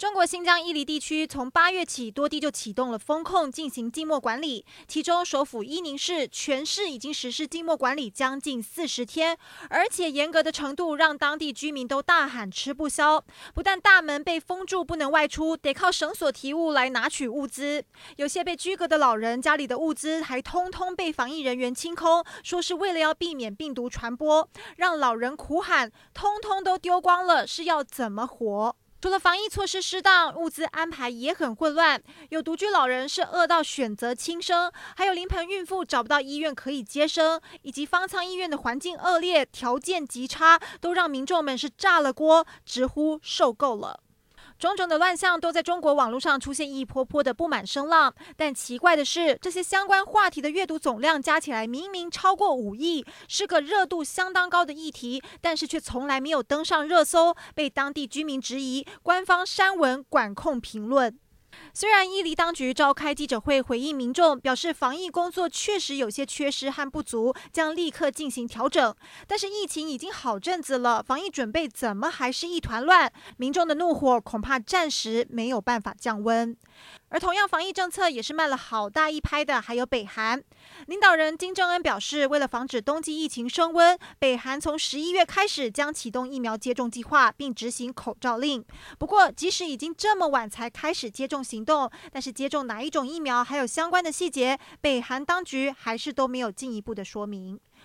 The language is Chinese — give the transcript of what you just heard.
中国新疆伊犁地区从八月起，多地就启动了封控，进行静默管理。其中，首府伊宁市全市已经实施静默管理将近四十天，而且严格的程度让当地居民都大喊吃不消。不但大门被封住，不能外出，得靠绳索提物来拿取物资。有些被拘隔的老人家里的物资还通通被防疫人员清空，说是为了要避免病毒传播，让老人苦喊：通通都丢光了，是要怎么活？除了防疫措施失当，物资安排也很混乱。有独居老人是饿到选择轻生，还有临盆孕妇找不到医院可以接生，以及方舱医院的环境恶劣、条件极差，都让民众们是炸了锅，直呼受够了。种种的乱象都在中国网络上出现一波波的不满声浪，但奇怪的是，这些相关话题的阅读总量加起来明明超过五亿，是个热度相当高的议题，但是却从来没有登上热搜，被当地居民质疑，官方删文管控评论。虽然伊犁当局召开记者会回应民众，表示防疫工作确实有些缺失和不足，将立刻进行调整，但是疫情已经好阵子了，防疫准备怎么还是一团乱？民众的怒火恐怕暂时没有办法降温。而同样防疫政策也是慢了好大一拍的，还有北韩领导人金正恩表示，为了防止冬季疫情升温，北韩从十一月开始将启动疫苗接种计划，并执行口罩令。不过，即使已经这么晚才开始接种行动，但是接种哪一种疫苗还有相关的细节，北韩当局还是都没有进一步的说明。